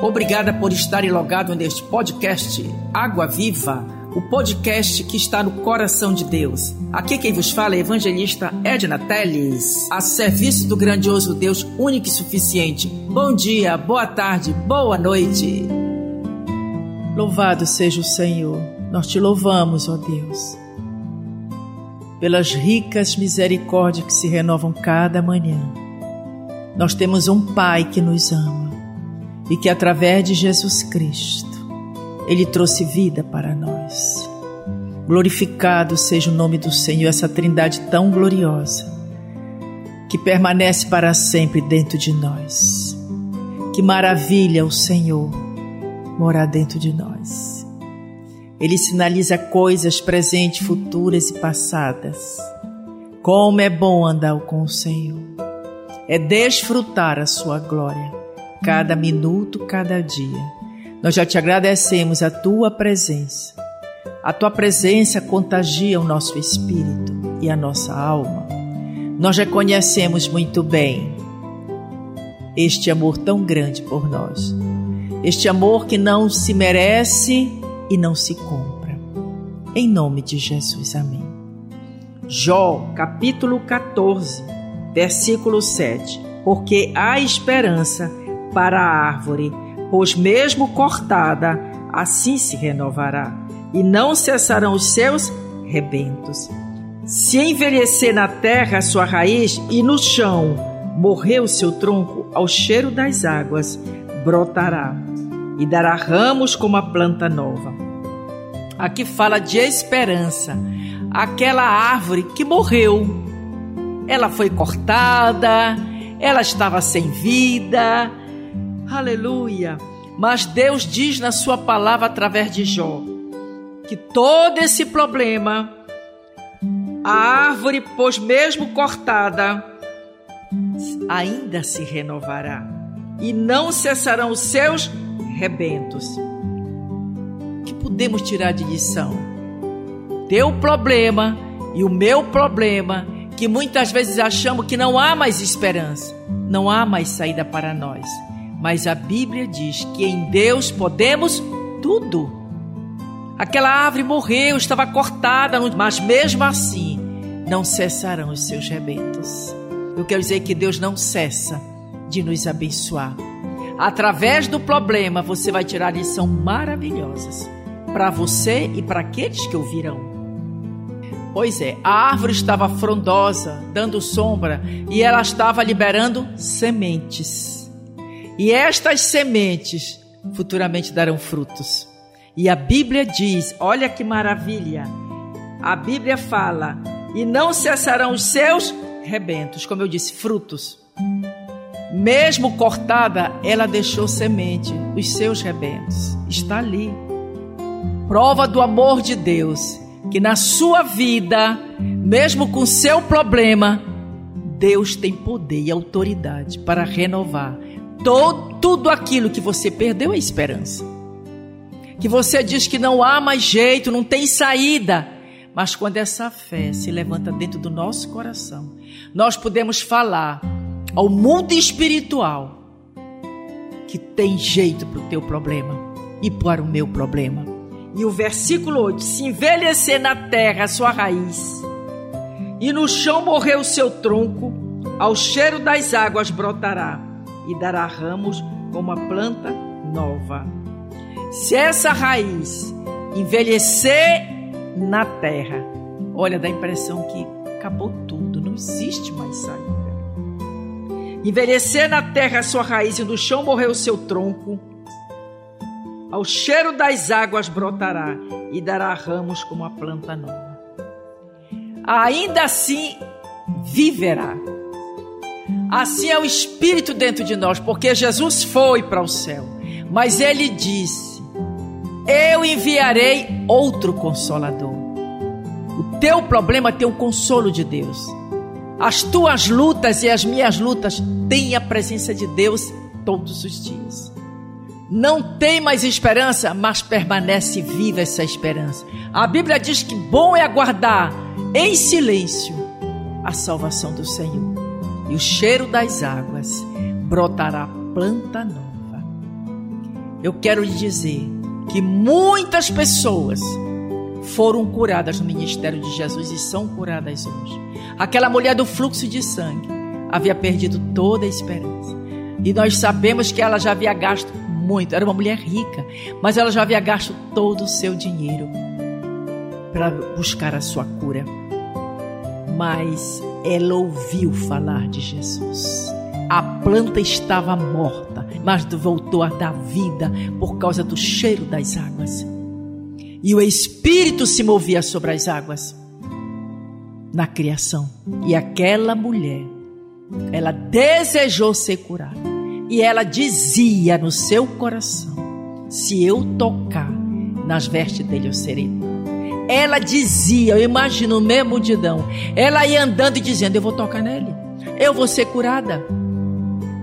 Obrigada por estar logado neste podcast Água Viva, o podcast que está no coração de Deus. Aqui quem vos fala é evangelista Edna Teles, a serviço do grandioso Deus único e suficiente. Bom dia, boa tarde, boa noite. Louvado seja o Senhor, nós te louvamos, ó Deus, pelas ricas misericórdias que se renovam cada manhã. Nós temos um Pai que nos ama e que através de Jesus Cristo ele trouxe vida para nós. Glorificado seja o nome do Senhor, essa trindade tão gloriosa que permanece para sempre dentro de nós. Que maravilha o Senhor morar dentro de nós. Ele sinaliza coisas presentes, futuras e passadas. Como é bom andar com o Senhor. É desfrutar a sua glória cada minuto, cada dia. Nós já te agradecemos a tua presença. A tua presença contagia o nosso espírito e a nossa alma. Nós reconhecemos muito bem este amor tão grande por nós. Este amor que não se merece e não se compra. Em nome de Jesus, amém. Jó, capítulo 14, versículo 7. Porque há esperança para a árvore, pois mesmo cortada, assim se renovará, e não cessarão os seus rebentos. Se envelhecer na terra a sua raiz e no chão morrer o seu tronco, ao cheiro das águas brotará e dará ramos como a planta nova. Aqui fala de esperança, aquela árvore que morreu. Ela foi cortada, ela estava sem vida, Aleluia! Mas Deus diz na Sua palavra através de Jó que todo esse problema, a árvore, pois mesmo cortada, ainda se renovará e não cessarão os seus rebentos. O que podemos tirar de lição? Teu problema e o meu problema, que muitas vezes achamos que não há mais esperança, não há mais saída para nós. Mas a Bíblia diz que em Deus podemos tudo. Aquela árvore morreu, estava cortada, mas mesmo assim não cessarão os seus rebentos. Eu quero dizer que Deus não cessa de nos abençoar. Através do problema, você vai tirar lição maravilhosas para você e para aqueles que ouvirão. Pois é, a árvore estava frondosa, dando sombra, e ela estava liberando sementes. E estas sementes futuramente darão frutos. E a Bíblia diz: olha que maravilha! A Bíblia fala: e não cessarão os seus rebentos, como eu disse, frutos. Mesmo cortada, ela deixou semente, os seus rebentos. Está ali. Prova do amor de Deus, que na sua vida, mesmo com seu problema, Deus tem poder e autoridade para renovar todo, tudo aquilo que você perdeu é esperança. Que você diz que não há mais jeito, não tem saída. Mas quando essa fé se levanta dentro do nosso coração, nós podemos falar ao mundo espiritual que tem jeito para o teu problema e para o meu problema. E o versículo 8: Se envelhecer na terra a sua raiz, e no chão morrer o seu tronco, ao cheiro das águas brotará e dará ramos como a planta nova. Se essa raiz envelhecer na terra, olha, dá a impressão que acabou tudo, não existe mais saída. Envelhecer na terra a sua raiz e no chão morrer o seu tronco, ao cheiro das águas brotará e dará ramos como a planta nova. Ainda assim viverá Assim é o Espírito dentro de nós, porque Jesus foi para o céu, mas ele disse: Eu enviarei outro consolador. O teu problema tem o consolo de Deus. As tuas lutas e as minhas lutas têm a presença de Deus todos os dias. Não tem mais esperança, mas permanece viva essa esperança. A Bíblia diz que bom é aguardar em silêncio a salvação do Senhor e o cheiro das águas brotará planta nova. Eu quero lhe dizer que muitas pessoas foram curadas no ministério de Jesus e são curadas hoje. Aquela mulher do fluxo de sangue havia perdido toda a esperança. E nós sabemos que ela já havia gasto muito, era uma mulher rica, mas ela já havia gasto todo o seu dinheiro para buscar a sua cura. Mas ela ouviu falar de Jesus. A planta estava morta, mas voltou a dar vida por causa do cheiro das águas. E o Espírito se movia sobre as águas na criação. E aquela mulher, ela desejou ser curada. E ela dizia no seu coração: Se eu tocar nas vestes dele, eu serei. Ela dizia, eu imagino mesmo multidão. Ela ia andando e dizendo: Eu vou tocar nele, eu vou ser curada.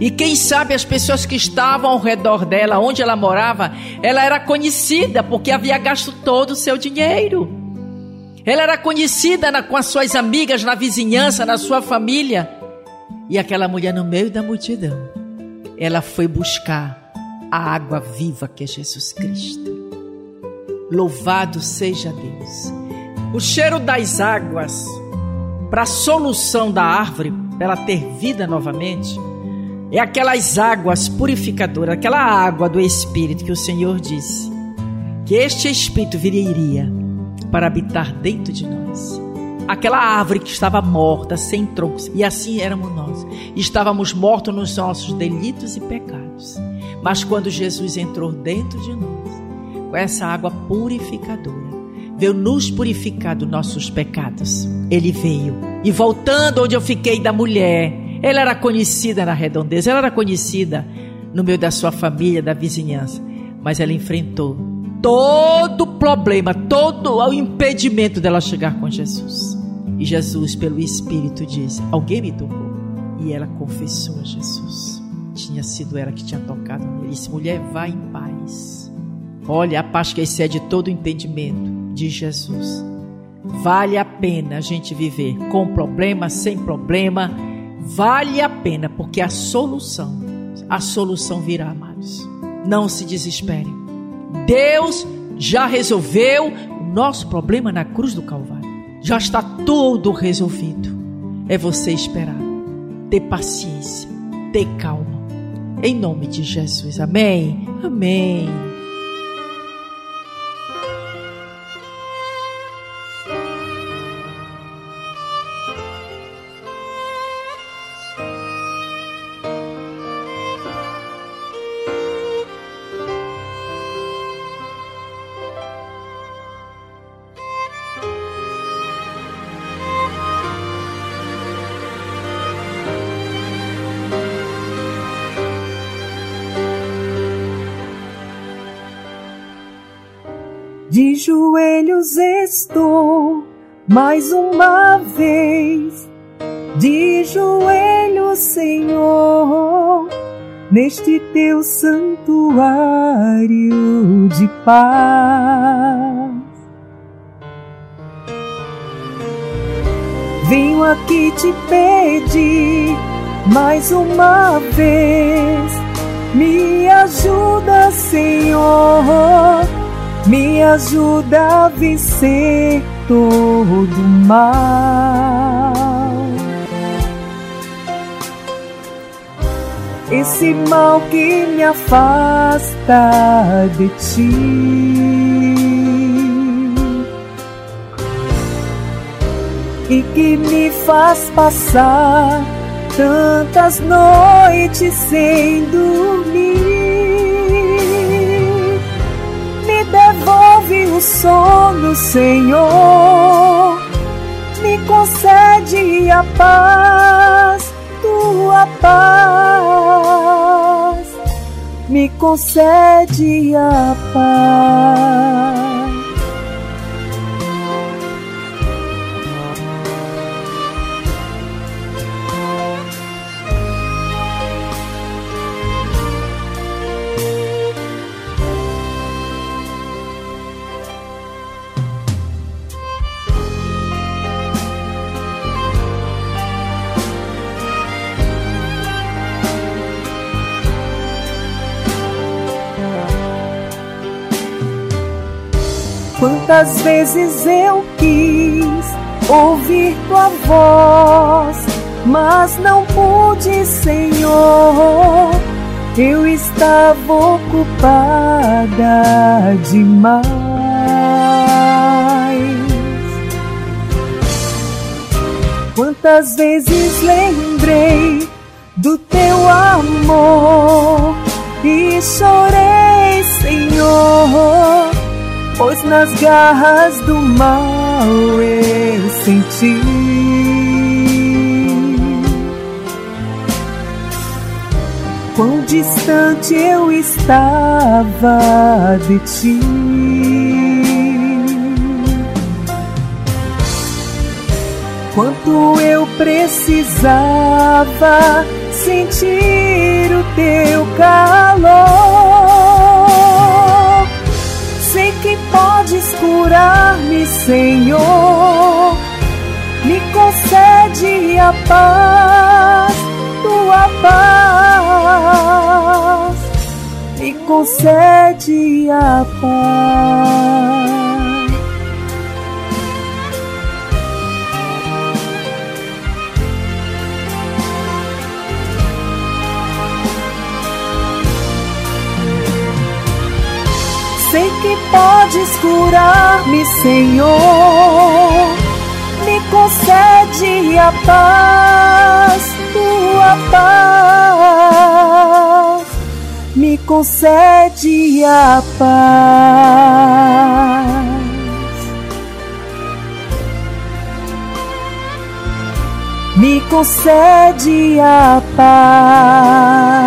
E quem sabe as pessoas que estavam ao redor dela, onde ela morava, ela era conhecida porque havia gasto todo o seu dinheiro. Ela era conhecida na, com as suas amigas, na vizinhança, na sua família. E aquela mulher no meio da multidão, ela foi buscar a água viva que é Jesus Cristo. Louvado seja Deus. O cheiro das águas para a solução da árvore, para ela ter vida novamente, é aquelas águas purificadoras, aquela água do Espírito que o Senhor disse que este Espírito viria para habitar dentro de nós. Aquela árvore que estava morta, sem troncos, e assim éramos nós. Estávamos mortos nos nossos delitos e pecados. Mas quando Jesus entrou dentro de nós, com essa água purificadora, veio nos purificar dos nossos pecados. Ele veio. E voltando onde eu fiquei da mulher, ela era conhecida na redondeza, ela era conhecida no meio da sua família, da vizinhança, mas ela enfrentou todo o problema, todo o impedimento dela chegar com Jesus. E Jesus, pelo Espírito, diz: Alguém me tocou. E ela confessou a Jesus. Tinha sido ela que tinha tocado nele. Disse: Mulher, vá em paz. Olha, a paz que excede todo entendimento de Jesus. Vale a pena a gente viver com problema, sem problema Vale a pena, porque a solução, a solução virá, amados. Não se desesperem. Deus já resolveu o nosso problema na cruz do Calvário. Já está tudo resolvido. É você esperar, ter paciência, ter calma. Em nome de Jesus. Amém. Amém. De joelhos estou mais uma vez, de joelhos, Senhor, neste teu santuário de paz. Venho aqui te pedir mais uma vez, me ajuda, Senhor me ajuda a vencer todo mal. Esse mal que me afasta de ti e que me faz passar tantas noites sem dormir. O sono, Senhor. Me concede a paz, tua paz. Me concede a paz. Quantas vezes eu quis ouvir tua voz, mas não pude, Senhor. Eu estava ocupada demais. Quantas vezes lembrei do teu amor e chorei, Senhor pois nas garras do mal eu senti. Quão distante eu estava de ti. Quanto eu precisava sentir o teu calor podes curar-me, Senhor. Me concede a paz, tua paz. Me concede a paz. Sei que podes curar-me, Senhor. Me concede a paz, tua paz. Me concede a paz. Me concede a paz.